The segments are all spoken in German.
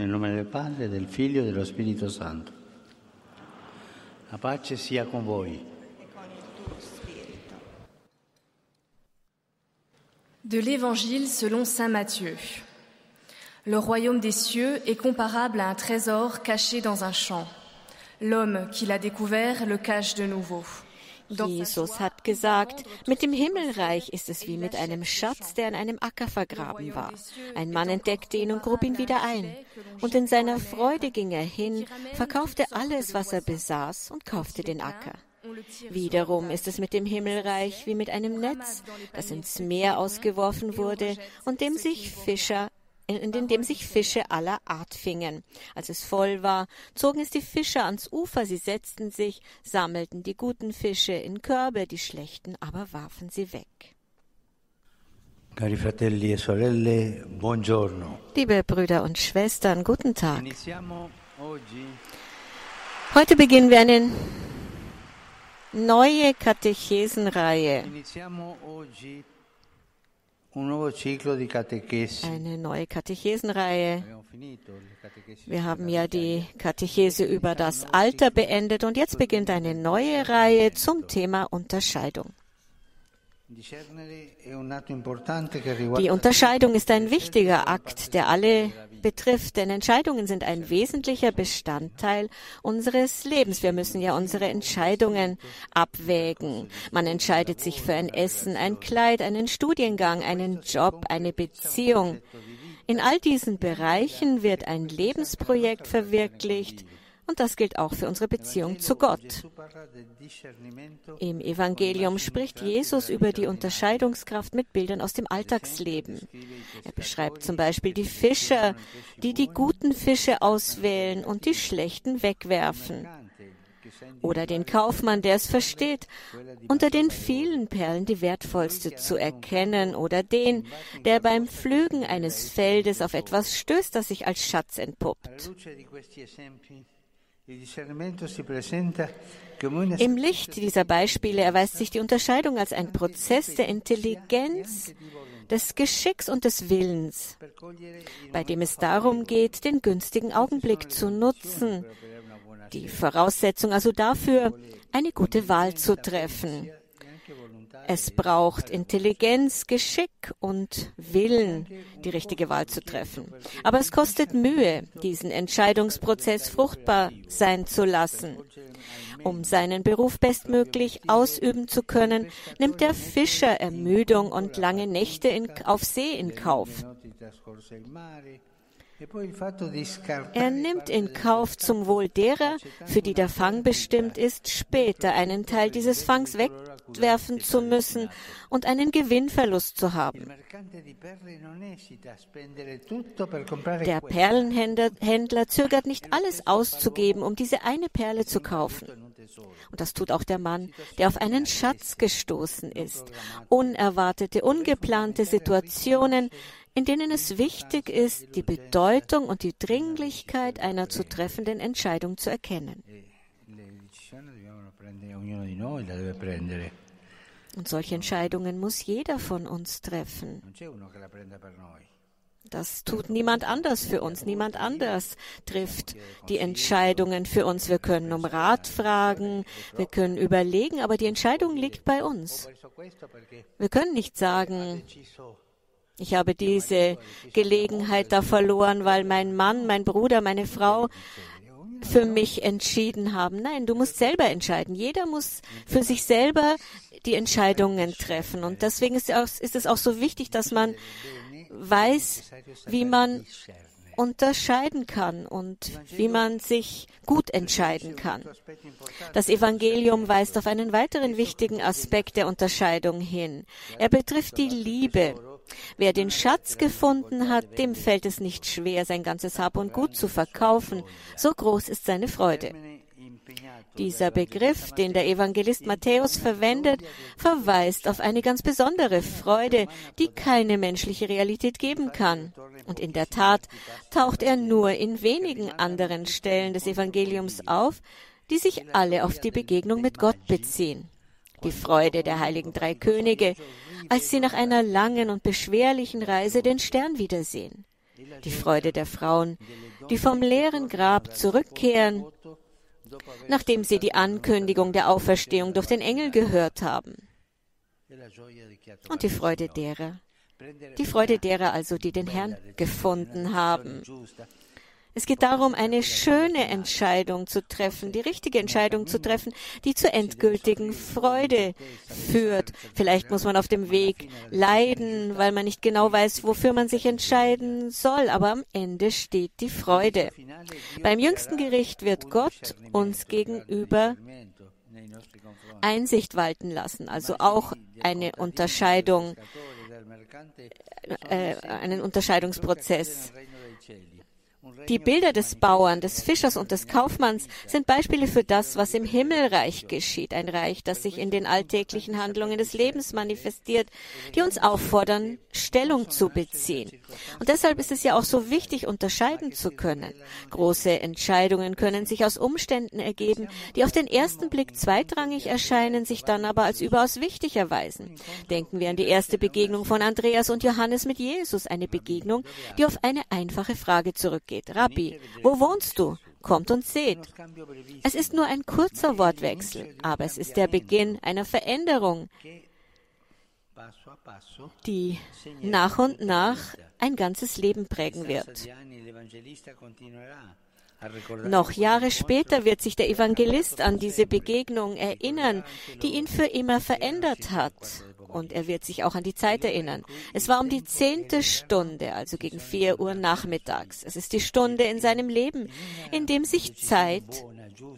Nel nome del Padre, del Figlio e dello Spirito Santo. La pace sia con voi. De l'Évangile selon Saint Matthieu. Le royaume des cieux est comparable à un trésor caché dans un champ. L'homme qui l'a découvert le cache de nouveau. Jesus hat gesagt, mit dem Himmelreich ist es wie mit einem Schatz, der in einem Acker vergraben war. Ein Mann entdeckte ihn und grub ihn wieder ein. Und in seiner Freude ging er hin, verkaufte alles, was er besaß und kaufte den Acker. Wiederum ist es mit dem Himmelreich wie mit einem Netz, das ins Meer ausgeworfen wurde und dem sich Fischer in, in dem sich Fische aller Art fingen. Als es voll war, zogen es die Fischer ans Ufer, sie setzten sich, sammelten die guten Fische in Körbe, die schlechten aber warfen sie weg. Cari fratelli e sorelle, buongiorno. Liebe Brüder und Schwestern, guten Tag. Heute beginnen wir eine neue Katechesenreihe. Eine neue Katechesenreihe. Wir haben ja die Katechese über das Alter beendet und jetzt beginnt eine neue Reihe zum Thema Unterscheidung. Die Unterscheidung ist ein wichtiger Akt, der alle betrifft, denn Entscheidungen sind ein wesentlicher Bestandteil unseres Lebens. Wir müssen ja unsere Entscheidungen abwägen. Man entscheidet sich für ein Essen, ein Kleid, einen Studiengang, einen Job, eine Beziehung. In all diesen Bereichen wird ein Lebensprojekt verwirklicht, und das gilt auch für unsere Beziehung zu Gott. Im Evangelium spricht Jesus über die Unterscheidungskraft mit Bildern aus dem Alltagsleben. Er beschreibt zum Beispiel die Fischer, die die guten Fische auswählen und die schlechten wegwerfen. Oder den Kaufmann, der es versteht, unter den vielen Perlen die wertvollste zu erkennen, oder den, der beim Pflügen eines Feldes auf etwas stößt, das sich als Schatz entpuppt. Im Licht dieser Beispiele erweist sich die Unterscheidung als ein Prozess der Intelligenz, des Geschicks und des Willens, bei dem es darum geht, den günstigen Augenblick zu nutzen, die Voraussetzung also dafür, eine gute Wahl zu treffen. Es braucht Intelligenz, Geschick und Willen, die richtige Wahl zu treffen. Aber es kostet Mühe, diesen Entscheidungsprozess fruchtbar sein zu lassen. Um seinen Beruf bestmöglich ausüben zu können, nimmt der Fischer Ermüdung und lange Nächte in, auf See in Kauf. Er nimmt in Kauf zum Wohl derer, für die der Fang bestimmt ist, später einen Teil dieses Fangs wegwerfen zu müssen und einen Gewinnverlust zu haben. Der Perlenhändler zögert nicht alles auszugeben, um diese eine Perle zu kaufen. Und das tut auch der Mann, der auf einen Schatz gestoßen ist. Unerwartete, ungeplante Situationen, in denen es wichtig ist, die Bedeutung und die Dringlichkeit einer zu treffenden Entscheidung zu erkennen. Und solche Entscheidungen muss jeder von uns treffen. Das tut niemand anders für uns. Niemand anders trifft die Entscheidungen für uns. Wir können um Rat fragen, wir können überlegen, aber die Entscheidung liegt bei uns. Wir können nicht sagen, ich habe diese Gelegenheit da verloren, weil mein Mann, mein Bruder, meine Frau für mich entschieden haben. Nein, du musst selber entscheiden. Jeder muss für sich selber die Entscheidungen treffen. Und deswegen ist es auch so wichtig, dass man weiß, wie man unterscheiden kann und wie man sich gut entscheiden kann. Das Evangelium weist auf einen weiteren wichtigen Aspekt der Unterscheidung hin. Er betrifft die Liebe. Wer den Schatz gefunden hat, dem fällt es nicht schwer, sein ganzes Hab und Gut zu verkaufen. So groß ist seine Freude. Dieser Begriff, den der Evangelist Matthäus verwendet, verweist auf eine ganz besondere Freude, die keine menschliche Realität geben kann. Und in der Tat taucht er nur in wenigen anderen Stellen des Evangeliums auf, die sich alle auf die Begegnung mit Gott beziehen. Die Freude der heiligen drei Könige, als sie nach einer langen und beschwerlichen Reise den Stern wiedersehen. Die Freude der Frauen, die vom leeren Grab zurückkehren, nachdem sie die Ankündigung der Auferstehung durch den Engel gehört haben. Und die Freude derer, die Freude derer also, die den Herrn gefunden haben. Es geht darum, eine schöne Entscheidung zu treffen, die richtige Entscheidung zu treffen, die zur endgültigen Freude führt. Vielleicht muss man auf dem Weg leiden, weil man nicht genau weiß, wofür man sich entscheiden soll, aber am Ende steht die Freude. Beim jüngsten Gericht wird Gott uns gegenüber Einsicht walten lassen, also auch eine Unterscheidung, äh, einen Unterscheidungsprozess. Die Bilder des Bauern, des Fischers und des Kaufmanns sind Beispiele für das, was im Himmelreich geschieht. Ein Reich, das sich in den alltäglichen Handlungen des Lebens manifestiert, die uns auffordern, Stellung zu beziehen. Und deshalb ist es ja auch so wichtig, unterscheiden zu können. Große Entscheidungen können sich aus Umständen ergeben, die auf den ersten Blick zweitrangig erscheinen, sich dann aber als überaus wichtig erweisen. Denken wir an die erste Begegnung von Andreas und Johannes mit Jesus, eine Begegnung, die auf eine einfache Frage zurückgeht geht. Rabbi, wo wohnst du? Kommt und seht. Es ist nur ein kurzer Wortwechsel, aber es ist der Beginn einer Veränderung, die nach und nach ein ganzes Leben prägen wird. Noch Jahre später wird sich der Evangelist an diese Begegnung erinnern, die ihn für immer verändert hat und er wird sich auch an die Zeit erinnern. Es war um die zehnte Stunde, also gegen vier Uhr nachmittags. Es ist die Stunde in seinem Leben, in dem sich Zeit,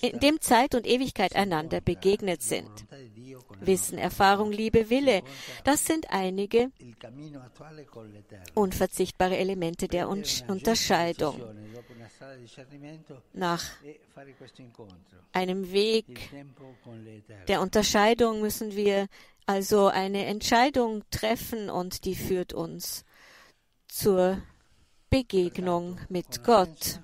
in dem Zeit und Ewigkeit einander begegnet sind. Wissen, Erfahrung, Liebe, Wille, das sind einige unverzichtbare Elemente der Unterscheidung. Nach einem Weg der Unterscheidung müssen wir also eine Entscheidung treffen und die führt uns zur Begegnung mit Gott.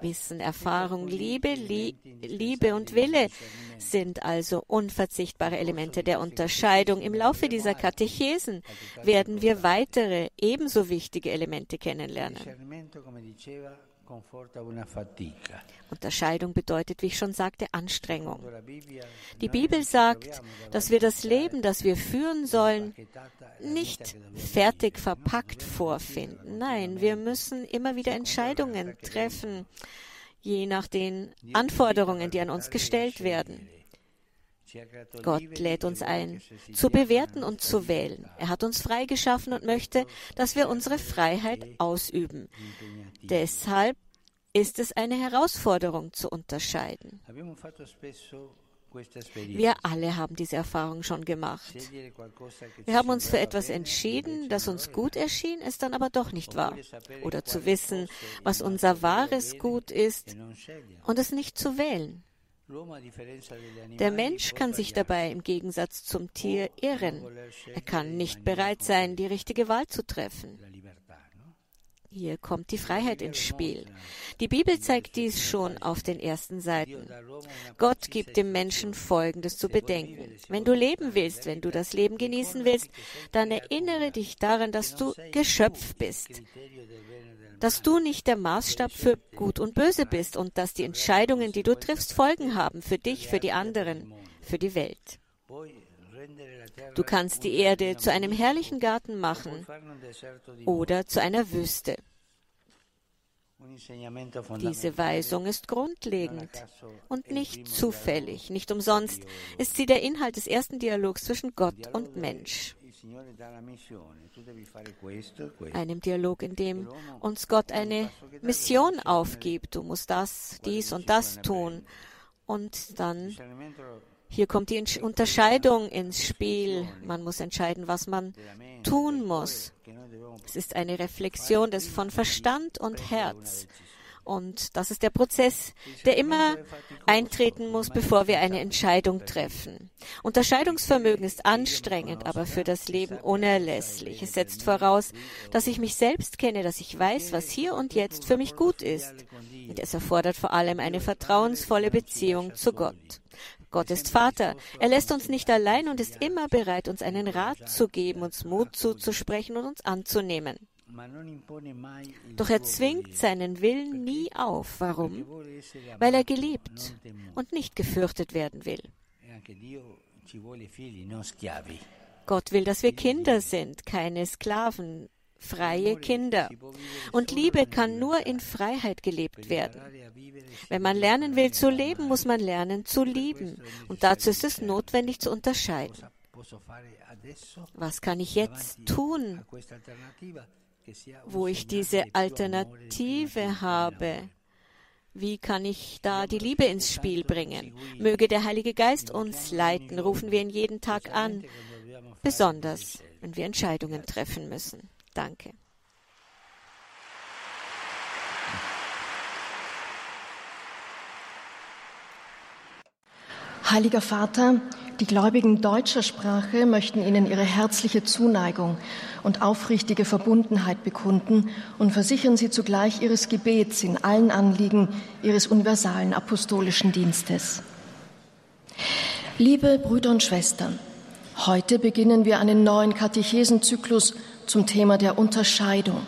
Wissen, Erfahrung, Liebe, Liebe und Wille sind also unverzichtbare Elemente der Unterscheidung. Im Laufe dieser Katechesen werden wir weitere ebenso wichtige Elemente kennenlernen. Unterscheidung bedeutet, wie ich schon sagte, Anstrengung. Die Bibel sagt, dass wir das Leben, das wir führen sollen, nicht fertig verpackt vorfinden. Nein, wir müssen immer wieder Entscheidungen treffen, je nach den Anforderungen, die an uns gestellt werden. Gott lädt uns ein, zu bewerten und zu wählen. Er hat uns freigeschaffen und möchte, dass wir unsere Freiheit ausüben. Deshalb ist es eine Herausforderung zu unterscheiden. Wir alle haben diese Erfahrung schon gemacht. Wir haben uns für etwas entschieden, das uns gut erschien, es dann aber doch nicht war. Oder zu wissen, was unser wahres Gut ist und es nicht zu wählen. Der Mensch kann sich dabei im Gegensatz zum Tier irren. Er kann nicht bereit sein, die richtige Wahl zu treffen. Hier kommt die Freiheit ins Spiel. Die Bibel zeigt dies schon auf den ersten Seiten. Gott gibt dem Menschen Folgendes zu bedenken. Wenn du leben willst, wenn du das Leben genießen willst, dann erinnere dich daran, dass du Geschöpf bist, dass du nicht der Maßstab für Gut und Böse bist und dass die Entscheidungen, die du triffst, Folgen haben für dich, für die anderen, für die Welt. Du kannst die Erde zu einem herrlichen Garten machen oder zu einer Wüste. Diese Weisung ist grundlegend und nicht zufällig. Nicht umsonst ist sie der Inhalt des ersten Dialogs zwischen Gott und Mensch. Einem Dialog, in dem uns Gott eine Mission aufgibt. Du musst das, dies und das tun. Und dann hier kommt die Unterscheidung ins Spiel. Man muss entscheiden, was man tun muss. Es ist eine Reflexion des von Verstand und Herz. Und das ist der Prozess, der immer eintreten muss, bevor wir eine Entscheidung treffen. Unterscheidungsvermögen ist anstrengend, aber für das Leben unerlässlich. Es setzt voraus, dass ich mich selbst kenne, dass ich weiß, was hier und jetzt für mich gut ist. Und es erfordert vor allem eine vertrauensvolle Beziehung zu Gott. Gott ist Vater. Er lässt uns nicht allein und ist immer bereit, uns einen Rat zu geben, uns Mut zuzusprechen und uns anzunehmen. Doch er zwingt seinen Willen nie auf. Warum? Weil er geliebt und nicht gefürchtet werden will. Gott will, dass wir Kinder sind, keine Sklaven, freie Kinder. Und Liebe kann nur in Freiheit gelebt werden. Wenn man lernen will zu leben, muss man lernen zu lieben. Und dazu ist es notwendig zu unterscheiden. Was kann ich jetzt tun, wo ich diese Alternative habe? Wie kann ich da die Liebe ins Spiel bringen? Möge der Heilige Geist uns leiten, rufen wir ihn jeden Tag an, besonders wenn wir Entscheidungen treffen müssen. Danke. Heiliger Vater, die Gläubigen deutscher Sprache möchten Ihnen ihre herzliche Zuneigung und aufrichtige Verbundenheit bekunden und versichern Sie zugleich Ihres Gebets in allen Anliegen Ihres universalen apostolischen Dienstes. Liebe Brüder und Schwestern, heute beginnen wir einen neuen Katechesenzyklus zum Thema der Unterscheidung.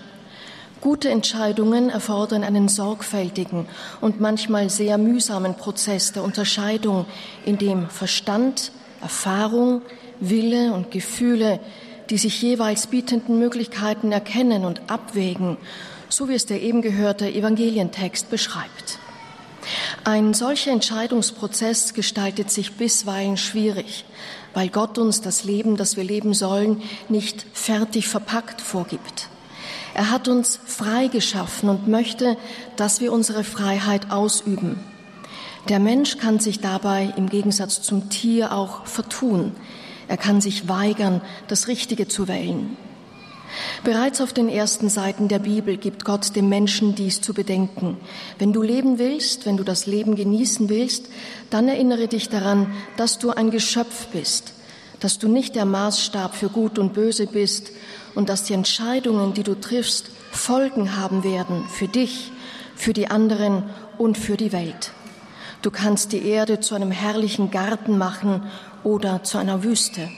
Gute Entscheidungen erfordern einen sorgfältigen und manchmal sehr mühsamen Prozess der Unterscheidung, in dem Verstand, Erfahrung, Wille und Gefühle die sich jeweils bietenden Möglichkeiten erkennen und abwägen, so wie es der eben gehörte Evangelientext beschreibt. Ein solcher Entscheidungsprozess gestaltet sich bisweilen schwierig, weil Gott uns das Leben, das wir leben sollen, nicht fertig verpackt vorgibt. Er hat uns frei geschaffen und möchte, dass wir unsere Freiheit ausüben. Der Mensch kann sich dabei im Gegensatz zum Tier auch vertun. Er kann sich weigern, das Richtige zu wählen. Bereits auf den ersten Seiten der Bibel gibt Gott dem Menschen dies zu bedenken. Wenn du leben willst, wenn du das Leben genießen willst, dann erinnere dich daran, dass du ein Geschöpf bist, dass du nicht der Maßstab für Gut und Böse bist und dass die Entscheidungen, die du triffst, Folgen haben werden für dich, für die anderen und für die Welt. Du kannst die Erde zu einem herrlichen Garten machen oder zu einer Wüste.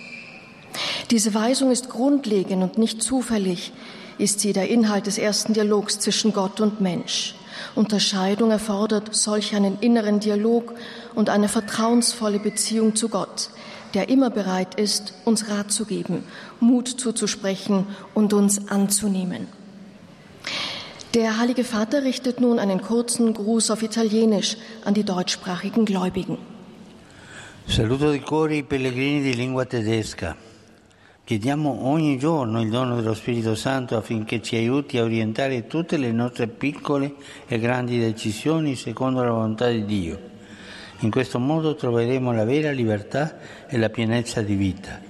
Diese Weisung ist grundlegend und nicht zufällig, ist sie der Inhalt des ersten Dialogs zwischen Gott und Mensch. Unterscheidung erfordert solch einen inneren Dialog und eine vertrauensvolle Beziehung zu Gott, der immer bereit ist, uns Rat zu geben, Mut zuzusprechen und uns anzunehmen. Der Heilige Vater richtet nun einen kurzen Gruß auf Italienisch an die deutschsprachigen Gläubigen. Saluto di cuore i pellegrini di lingua tedesca. Chiediamo ogni giorno il dono dello Spirito Santo affinché ci aiuti a orientare tutte le nostre piccole e grandi decisioni secondo la volontà di Dio in questo modo troveremo la vera libertà e la pienezza di vita.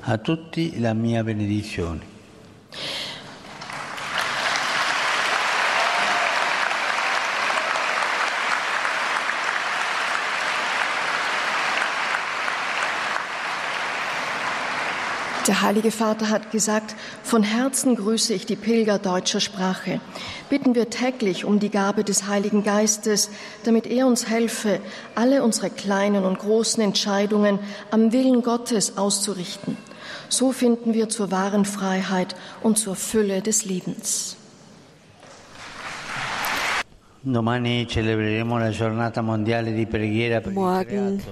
A tutti la mia benedizione. Der Heilige Vater hat gesagt, von Herzen grüße ich die Pilger deutscher Sprache. Bitten wir täglich um die Gabe des Heiligen Geistes, damit er uns helfe, alle unsere kleinen und großen Entscheidungen am Willen Gottes auszurichten. So finden wir zur wahren Freiheit und zur Fülle des Lebens. Domani celebreremo la giornata mondiale di preghiera per Morgen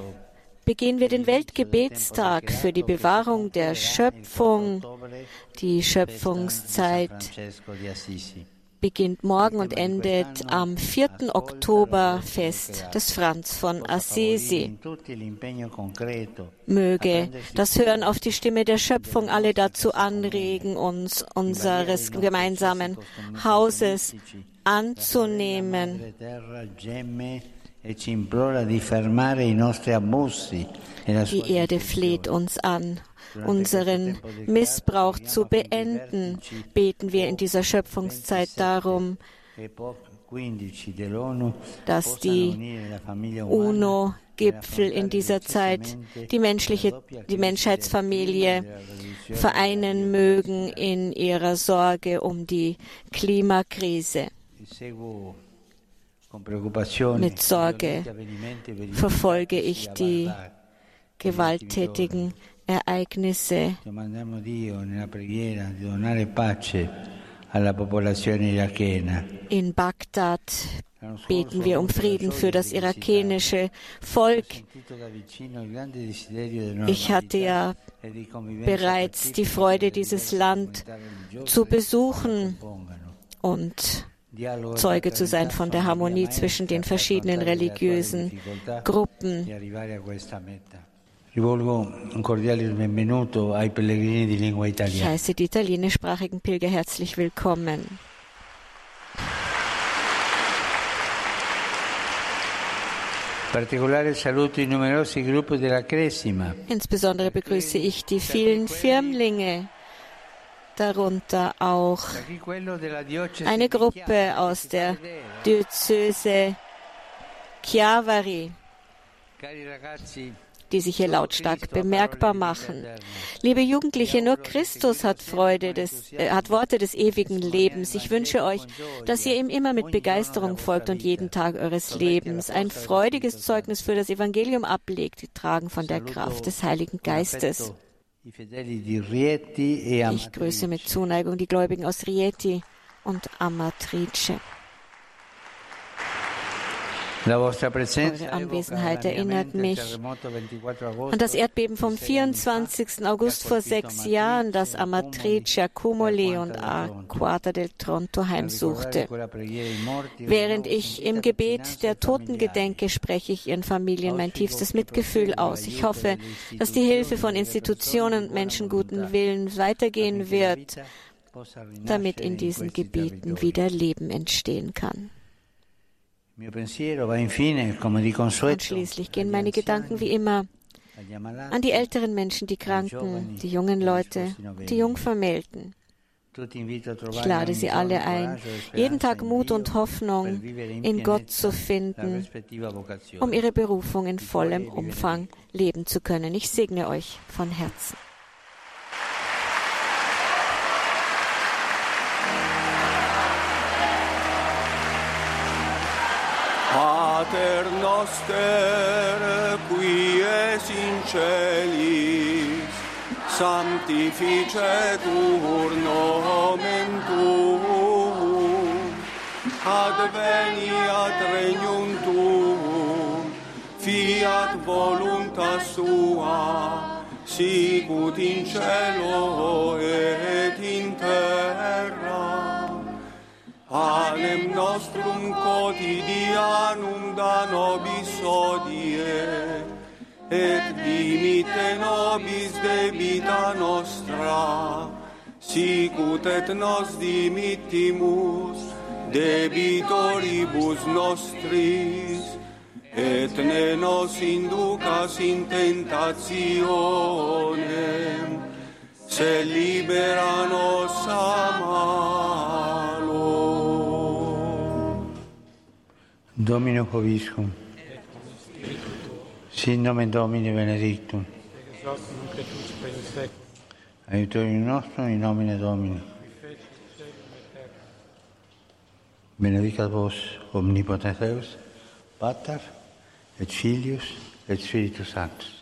begehen wir den Weltgebetstag für die Bewahrung der Schöpfung. Die Schöpfungszeit beginnt morgen und endet am 4. Oktoberfest des Franz von Assisi. Möge das Hören auf die Stimme der Schöpfung alle dazu anregen, uns unseres gemeinsamen Hauses anzunehmen Die Erde fleht uns an, unseren Missbrauch zu beenden. Beten wir in dieser Schöpfungszeit darum, dass die UNO-Gipfel in dieser Zeit die, menschliche, die Menschheitsfamilie vereinen mögen in ihrer Sorge um die Klimakrise. Mit Sorge verfolge ich die gewalttätigen Ereignisse. In Bagdad beten wir um Frieden für das irakenische Volk. Ich hatte ja bereits die Freude, dieses Land zu besuchen und Zeuge zu sein von der Harmonie zwischen den verschiedenen religiösen Gruppen. Ich heiße die italienischsprachigen Pilger herzlich willkommen. Insbesondere begrüße ich die vielen Firmlinge, darunter auch eine Gruppe aus der Diözese Chiavari die sich hier lautstark bemerkbar machen. Liebe Jugendliche, nur Christus hat Freude des, äh, hat Worte des ewigen Lebens. Ich wünsche euch, dass ihr ihm immer mit Begeisterung folgt und jeden Tag eures Lebens ein freudiges Zeugnis für das Evangelium ablegt, getragen von der Kraft des Heiligen Geistes. Ich grüße mit Zuneigung die Gläubigen aus Rieti und Amatrice. Eure Anwesenheit erinnert mich an das Erdbeben vom 24. August vor sechs Jahren, das Amatrice, Accumoli und Arquata del Tronto heimsuchte. Während ich im Gebet der Toten gedenke, spreche ich ihren Familien mein tiefstes Mitgefühl aus. Ich hoffe, dass die Hilfe von Institutionen und Menschen guten Willen weitergehen wird, damit in diesen Gebieten wieder Leben entstehen kann. Und schließlich gehen meine Gedanken wie immer an die älteren Menschen, die Kranken, die jungen Leute, die Jungvermählten. Ich lade Sie alle ein, jeden Tag Mut und Hoffnung in Gott zu finden, um Ihre Berufung in vollem Umfang leben zu können. Ich segne euch von Herzen. Pater noster, qui es in celis, sanctificetur nomen tuum, adveniat regnum tuum, fiat voluntas sua, sicut in cielo et in terra. Panem nostrum quotidianum da nobis odie, et dimite nobis debita nostra, sicut et nos dimittimus debitoribus nostris, et ne nos inducas in tentationem, se libera nos Domino Hoviscum. Sin nomen Domini benedictum. Ex hoc. Aiutorium nostrum in nomine Domini. Benedicat vos omnipotens Deus, Pater et Filius et Spiritus Sanctus.